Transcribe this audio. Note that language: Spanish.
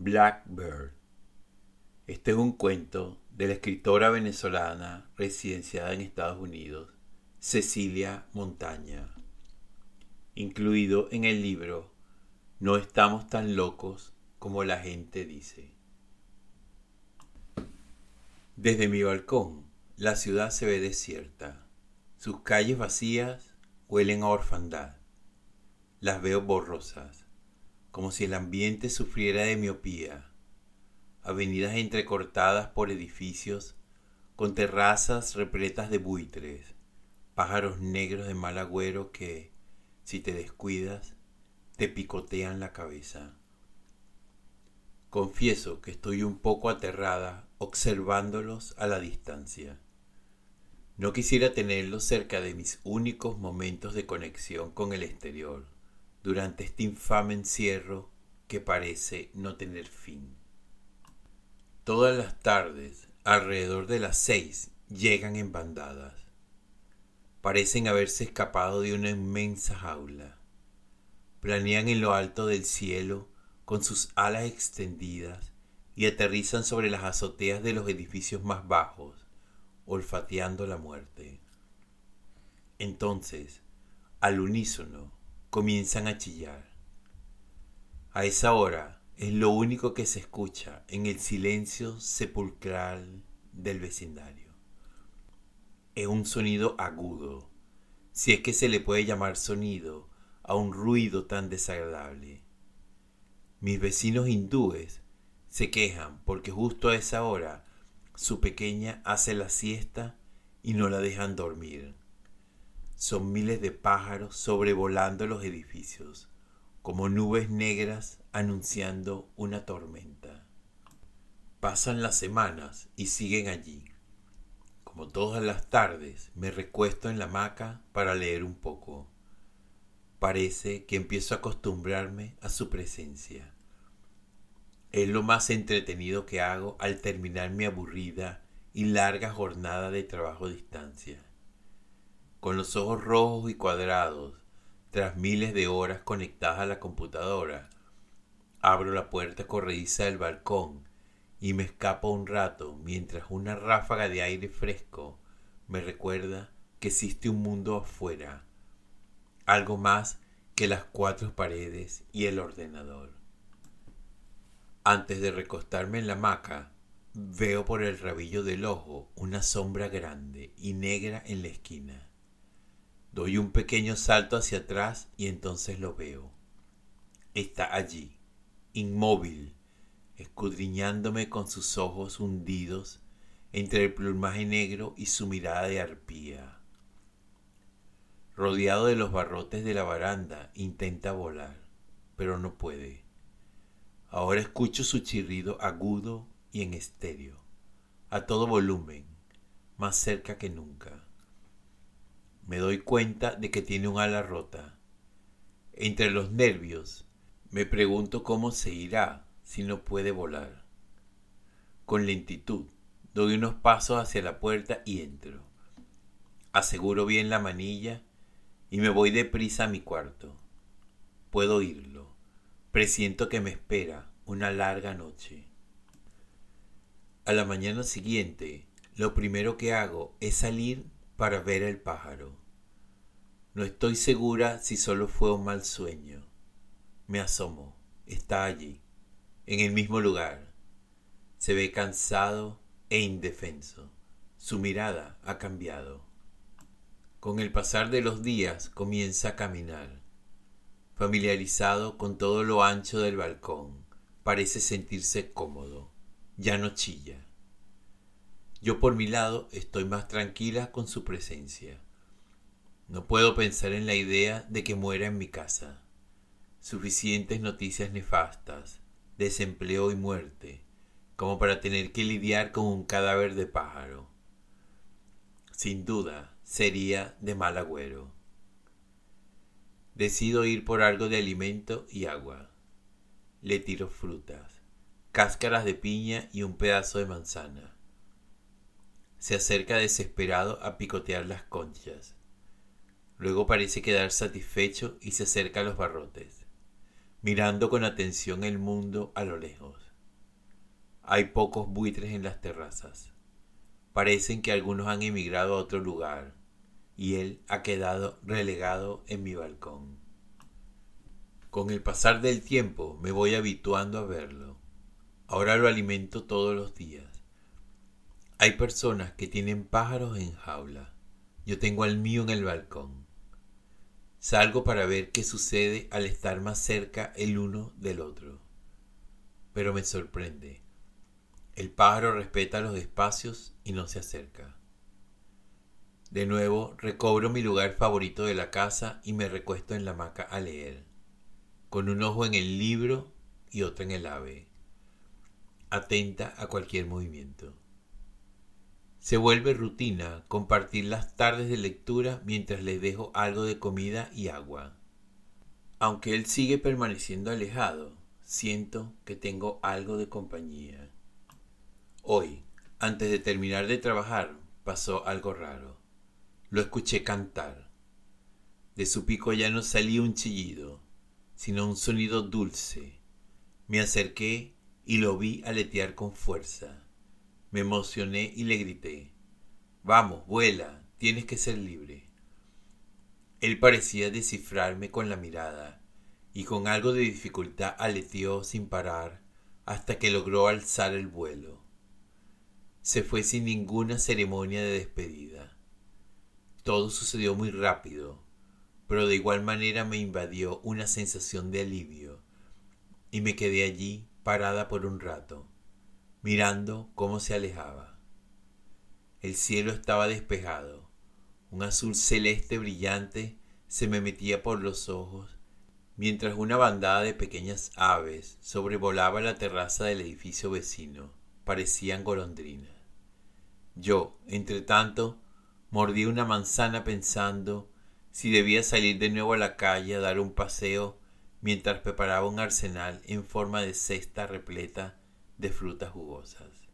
Blackbird. Este es un cuento de la escritora venezolana residenciada en Estados Unidos, Cecilia Montaña, incluido en el libro No estamos tan locos como la gente dice. Desde mi balcón, la ciudad se ve desierta. Sus calles vacías huelen a orfandad. Las veo borrosas como si el ambiente sufriera de miopía, avenidas entrecortadas por edificios, con terrazas repletas de buitres, pájaros negros de mal agüero que, si te descuidas, te picotean la cabeza. Confieso que estoy un poco aterrada observándolos a la distancia. No quisiera tenerlos cerca de mis únicos momentos de conexión con el exterior durante este infame encierro que parece no tener fin. Todas las tardes, alrededor de las seis, llegan en bandadas. Parecen haberse escapado de una inmensa jaula. Planean en lo alto del cielo con sus alas extendidas y aterrizan sobre las azoteas de los edificios más bajos, olfateando la muerte. Entonces, al unísono, comienzan a chillar. A esa hora es lo único que se escucha en el silencio sepulcral del vecindario. Es un sonido agudo, si es que se le puede llamar sonido a un ruido tan desagradable. Mis vecinos hindúes se quejan porque justo a esa hora su pequeña hace la siesta y no la dejan dormir. Son miles de pájaros sobrevolando los edificios, como nubes negras anunciando una tormenta. Pasan las semanas y siguen allí. Como todas las tardes, me recuesto en la hamaca para leer un poco. Parece que empiezo a acostumbrarme a su presencia. Es lo más entretenido que hago al terminar mi aburrida y larga jornada de trabajo a distancia con los ojos rojos y cuadrados, tras miles de horas conectadas a la computadora, abro la puerta corrediza del balcón y me escapo un rato mientras una ráfaga de aire fresco me recuerda que existe un mundo afuera, algo más que las cuatro paredes y el ordenador. Antes de recostarme en la hamaca, veo por el rabillo del ojo una sombra grande y negra en la esquina. Doy un pequeño salto hacia atrás y entonces lo veo. Está allí, inmóvil, escudriñándome con sus ojos hundidos entre el plumaje negro y su mirada de arpía. Rodeado de los barrotes de la baranda, intenta volar, pero no puede. Ahora escucho su chirrido agudo y en estéreo, a todo volumen, más cerca que nunca me doy cuenta de que tiene un ala rota. Entre los nervios, me pregunto cómo se irá si no puede volar. Con lentitud, doy unos pasos hacia la puerta y entro. Aseguro bien la manilla y me voy deprisa a mi cuarto. Puedo oírlo. Presiento que me espera una larga noche. A la mañana siguiente, lo primero que hago es salir para ver el pájaro. No estoy segura si solo fue un mal sueño. Me asomo. Está allí, en el mismo lugar. Se ve cansado e indefenso. Su mirada ha cambiado. Con el pasar de los días comienza a caminar. Familiarizado con todo lo ancho del balcón, parece sentirse cómodo. Ya no chilla. Yo por mi lado estoy más tranquila con su presencia. No puedo pensar en la idea de que muera en mi casa. Suficientes noticias nefastas, desempleo y muerte, como para tener que lidiar con un cadáver de pájaro. Sin duda, sería de mal agüero. Decido ir por algo de alimento y agua. Le tiro frutas, cáscaras de piña y un pedazo de manzana. Se acerca desesperado a picotear las conchas. Luego parece quedar satisfecho y se acerca a los barrotes, mirando con atención el mundo a lo lejos. Hay pocos buitres en las terrazas. Parecen que algunos han emigrado a otro lugar y él ha quedado relegado en mi balcón. Con el pasar del tiempo me voy habituando a verlo. Ahora lo alimento todos los días. Hay personas que tienen pájaros en jaula. Yo tengo al mío en el balcón. Salgo para ver qué sucede al estar más cerca el uno del otro. Pero me sorprende. El pájaro respeta los espacios y no se acerca. De nuevo recobro mi lugar favorito de la casa y me recuesto en la hamaca a leer, con un ojo en el libro y otro en el ave, atenta a cualquier movimiento. Se vuelve rutina compartir las tardes de lectura mientras le dejo algo de comida y agua. Aunque él sigue permaneciendo alejado, siento que tengo algo de compañía. Hoy, antes de terminar de trabajar, pasó algo raro. Lo escuché cantar. De su pico ya no salía un chillido, sino un sonido dulce. Me acerqué y lo vi aletear con fuerza. Me emocioné y le grité, Vamos, vuela, tienes que ser libre. Él parecía descifrarme con la mirada, y con algo de dificultad aleteó sin parar hasta que logró alzar el vuelo se fue sin ninguna ceremonia de despedida. Todo sucedió muy rápido, pero de igual manera me invadió una sensación de alivio y me quedé allí parada por un rato, mirando cómo se alejaba. El cielo estaba despejado, un azul celeste brillante se me metía por los ojos mientras una bandada de pequeñas aves sobrevolaba la terraza del edificio vecino, parecían golondrinas. Yo, entre tanto, mordí una manzana pensando si debía salir de nuevo a la calle a dar un paseo mientras preparaba un arsenal en forma de cesta repleta de frutas jugosas.